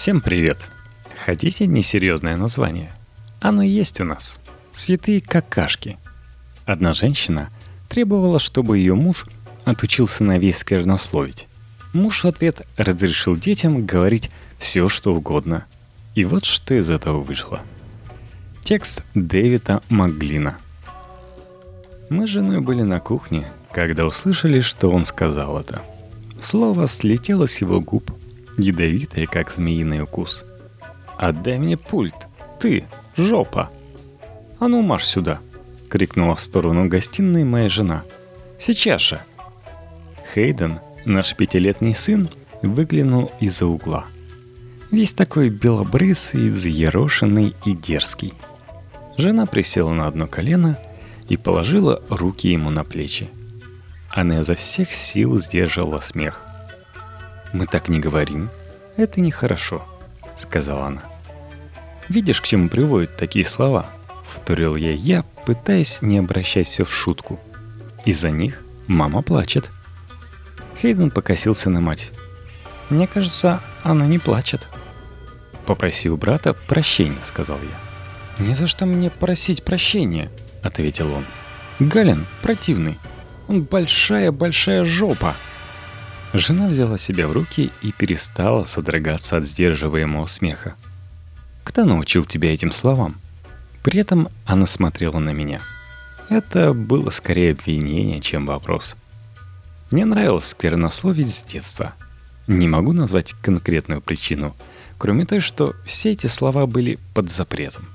Всем привет! Хотите несерьезное название? Оно есть у нас. Святые какашки. Одна женщина требовала, чтобы ее муж отучился на весь сквернословить. Муж в ответ разрешил детям говорить все, что угодно. И вот что из этого вышло. Текст Дэвида Маглина. Мы с женой были на кухне, когда услышали, что он сказал это. Слово слетело с его губ, ядовитое, как змеиный укус. «Отдай мне пульт! Ты, жопа!» «А ну, марш сюда!» — крикнула в сторону гостиной моя жена. «Сейчас же!» Хейден, наш пятилетний сын, выглянул из-за угла. Весь такой белобрысый, взъерошенный и дерзкий. Жена присела на одно колено и положила руки ему на плечи. Она изо всех сил сдерживала смех. «Мы так не говорим. Это нехорошо», — сказала она. «Видишь, к чему приводят такие слова?» — вторил ей я, пытаясь не обращать все в шутку. Из-за них мама плачет. Хейден покосился на мать. «Мне кажется, она не плачет». «Попроси у брата прощения», — сказал я. «Ни за что мне просить прощения», — ответил он. «Галин противный. Он большая-большая жопа». Жена взяла себя в руки и перестала содрогаться от сдерживаемого смеха. «Кто научил тебя этим словам?» При этом она смотрела на меня. Это было скорее обвинение, чем вопрос. Мне нравилось сквернословить с детства. Не могу назвать конкретную причину, кроме той, что все эти слова были под запретом.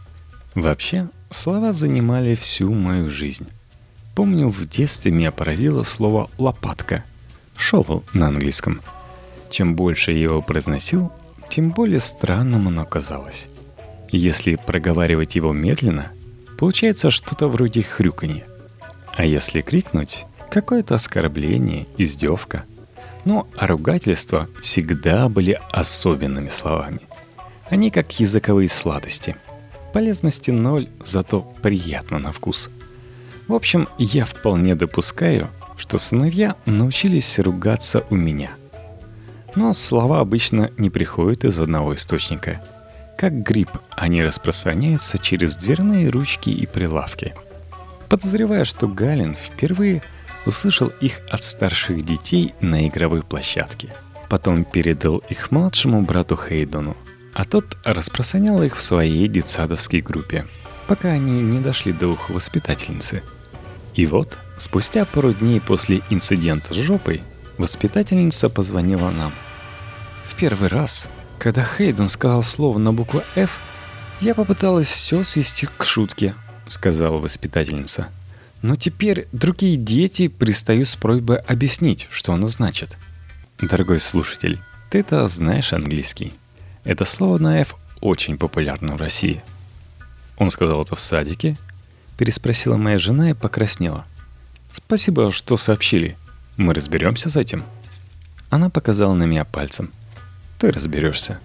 Вообще, слова занимали всю мою жизнь. Помню, в детстве меня поразило слово «лопатка», «шовел» на английском. Чем больше я его произносил, тем более странным оно казалось. Если проговаривать его медленно, получается что-то вроде хрюканья. А если крикнуть, какое-то оскорбление, издевка. Но а ругательства всегда были особенными словами. Они как языковые сладости. Полезности ноль, зато приятно на вкус. В общем, я вполне допускаю, что сыновья научились ругаться у меня. Но слова обычно не приходят из одного источника – как гриб, они распространяются через дверные ручки и прилавки. Подозревая, что Галин впервые услышал их от старших детей на игровой площадке. Потом передал их младшему брату Хейдону, а тот распространял их в своей детсадовской группе, пока они не дошли до уха воспитательницы. И вот, спустя пару дней после инцидента с жопой, воспитательница позвонила нам. В первый раз когда Хейден сказал слово на букву «Ф», я попыталась все свести к шутке, сказала воспитательница. Но теперь другие дети пристают с просьбой объяснить, что оно значит. Дорогой слушатель, ты-то знаешь английский. Это слово на «F» очень популярно в России. Он сказал это в садике, переспросила моя жена и покраснела. Спасибо, что сообщили. Мы разберемся с этим. Она показала на меня пальцем – ты разберешься.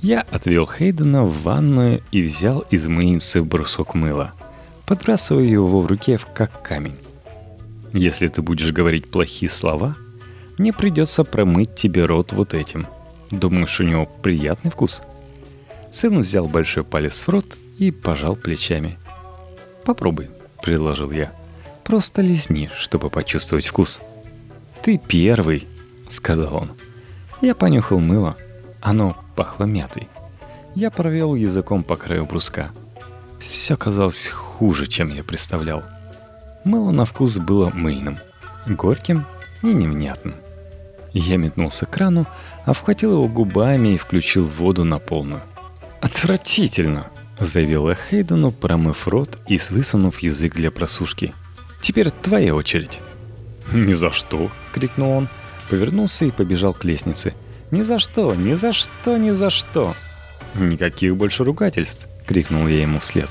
Я отвел Хейдена в ванную и взял из мыльницы брусок мыла, подбрасывая его в руке как камень. Если ты будешь говорить плохие слова, мне придется промыть тебе рот вот этим. Думаешь, у него приятный вкус? Сын взял большой палец в рот и пожал плечами. «Попробуй», — предложил я. «Просто лизни, чтобы почувствовать вкус». «Ты первый», — сказал он. Я понюхал мыло. Оно пахло мятой. Я провел языком по краю бруска. Все казалось хуже, чем я представлял. Мыло на вкус было мыльным, горьким и невнятным. Я метнулся к крану, обхватил его губами и включил воду на полную. «Отвратительно!» – заявила Хейдену, промыв рот и высунув язык для просушки. «Теперь твоя очередь». «Ни за что!» – крикнул он повернулся и побежал к лестнице. «Ни за что! Ни за что! Ни за что!» «Никаких больше ругательств!» — крикнул я ему вслед.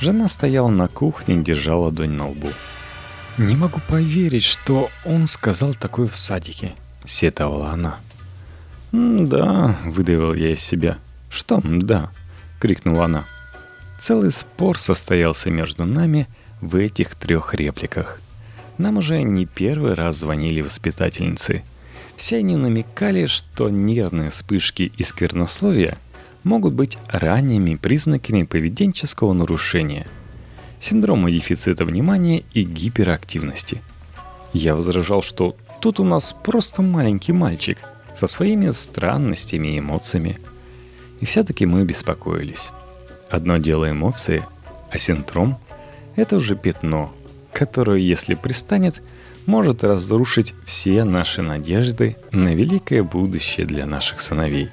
Жена стояла на кухне и держала ладонь на лбу. «Не могу поверить, что он сказал такое в садике», — сетовала она. «Да», — выдавил я из себя. «Что «да»?» — крикнула она. Целый спор состоялся между нами в этих трех репликах. Нам уже не первый раз звонили воспитательницы. Все они намекали, что нервные вспышки и сквернословия могут быть ранними признаками поведенческого нарушения, синдрома дефицита внимания и гиперактивности. Я возражал, что тут у нас просто маленький мальчик со своими странностями и эмоциями. И все-таки мы беспокоились. Одно дело эмоции, а синдром – это уже пятно, которое, если пристанет – может разрушить все наши надежды на великое будущее для наших сыновей.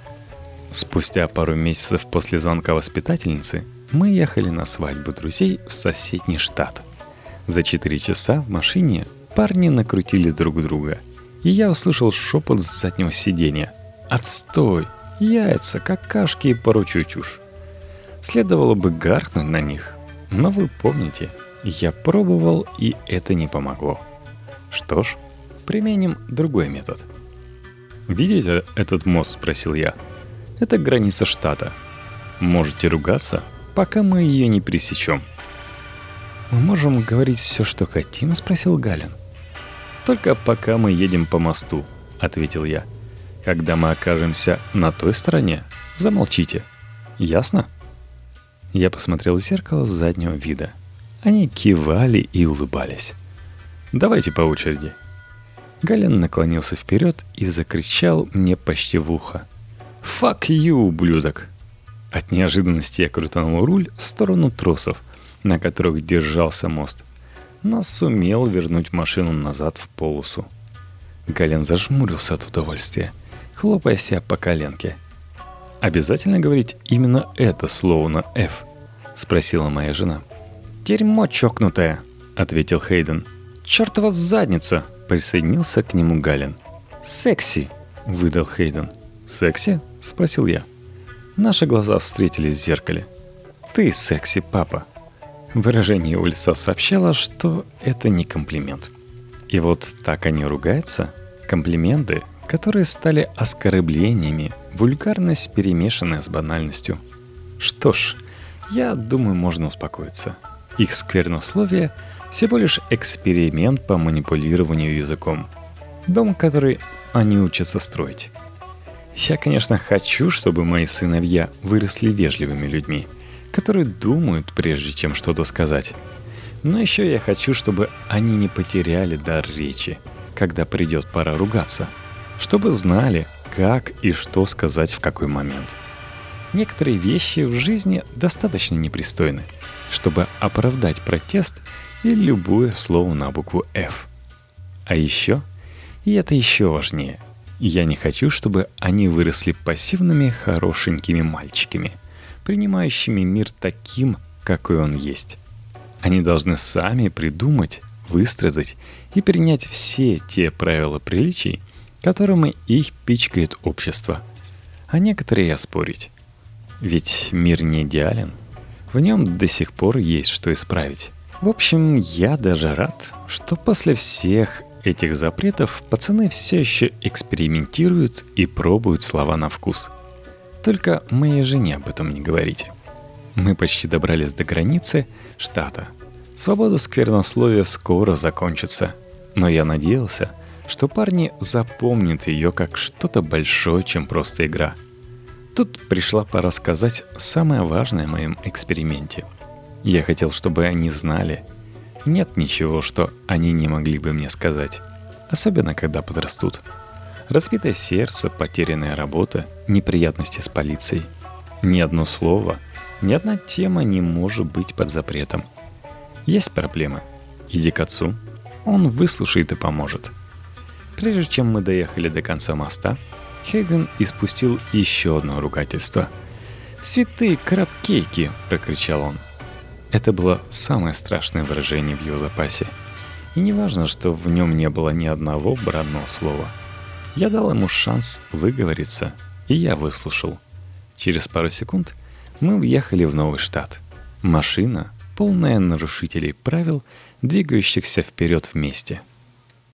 Спустя пару месяцев после звонка воспитательницы мы ехали на свадьбу друзей в соседний штат. За четыре часа в машине парни накрутили друг друга, и я услышал шепот с заднего сиденья. «Отстой! Яйца, какашки и прочую чушь!» Следовало бы гаркнуть на них, но вы помните, я пробовал, и это не помогло. Что ж, применим другой метод. «Видите этот мост?» – спросил я. «Это граница штата. Можете ругаться, пока мы ее не пересечем». «Мы можем говорить все, что хотим?» – спросил Галин. «Только пока мы едем по мосту», – ответил я. «Когда мы окажемся на той стороне, замолчите. Ясно?» Я посмотрел в зеркало заднего вида. Они кивали и улыбались. Давайте по очереди. Гален наклонился вперед и закричал мне почти в ухо. «Fuck you, ублюдок!» От неожиданности я крутанул руль в сторону тросов, на которых держался мост, но сумел вернуть машину назад в полосу. Гален зажмурился от удовольствия, хлопая себя по коленке. «Обязательно говорить именно это слово на «F»?» — спросила моя жена. «Дерьмо чокнутое», — ответил Хейден. «Чертова задница!» — присоединился к нему Галин. «Секси!» — выдал Хейден. «Секси?» — спросил я. Наши глаза встретились в зеркале. «Ты секси, папа!» Выражение его лица сообщало, что это не комплимент. И вот так они ругаются. Комплименты, которые стали оскорблениями, вульгарность, перемешанная с банальностью. Что ж, я думаю, можно успокоиться. Их сквернословие — всего лишь эксперимент по манипулированию языком. Дом, который они учатся строить. Я, конечно, хочу, чтобы мои сыновья выросли вежливыми людьми, которые думают, прежде чем что-то сказать. Но еще я хочу, чтобы они не потеряли дар речи, когда придет пора ругаться, чтобы знали, как и что сказать в какой момент. Некоторые вещи в жизни достаточно непристойны, чтобы оправдать протест и любое слово на букву F. А еще, и это еще важнее, я не хочу, чтобы они выросли пассивными хорошенькими мальчиками, принимающими мир таким, какой он есть. Они должны сами придумать, выстрадать и принять все те правила приличий, которыми их пичкает общество. А некоторые оспорить. Ведь мир не идеален. В нем до сих пор есть что исправить. В общем, я даже рад, что после всех этих запретов пацаны все еще экспериментируют и пробуют слова на вкус. Только моей жене об этом не говорите. Мы почти добрались до границы штата. Свобода сквернословия скоро закончится. Но я надеялся, что парни запомнят ее как что-то большое, чем просто игра. Тут пришла пора сказать самое важное в моем эксперименте – я хотел, чтобы они знали. Нет ничего, что они не могли бы мне сказать. Особенно, когда подрастут. Разбитое сердце, потерянная работа, неприятности с полицией. Ни одно слово, ни одна тема не может быть под запретом. Есть проблемы. Иди к отцу. Он выслушает и поможет. Прежде чем мы доехали до конца моста, Хейден испустил еще одно ругательство. «Святые крабкейки!» — прокричал он. Это было самое страшное выражение в его запасе. И не важно, что в нем не было ни одного бранного слова. Я дал ему шанс выговориться, и я выслушал. Через пару секунд мы уехали в новый штат. Машина, полная нарушителей правил, двигающихся вперед вместе –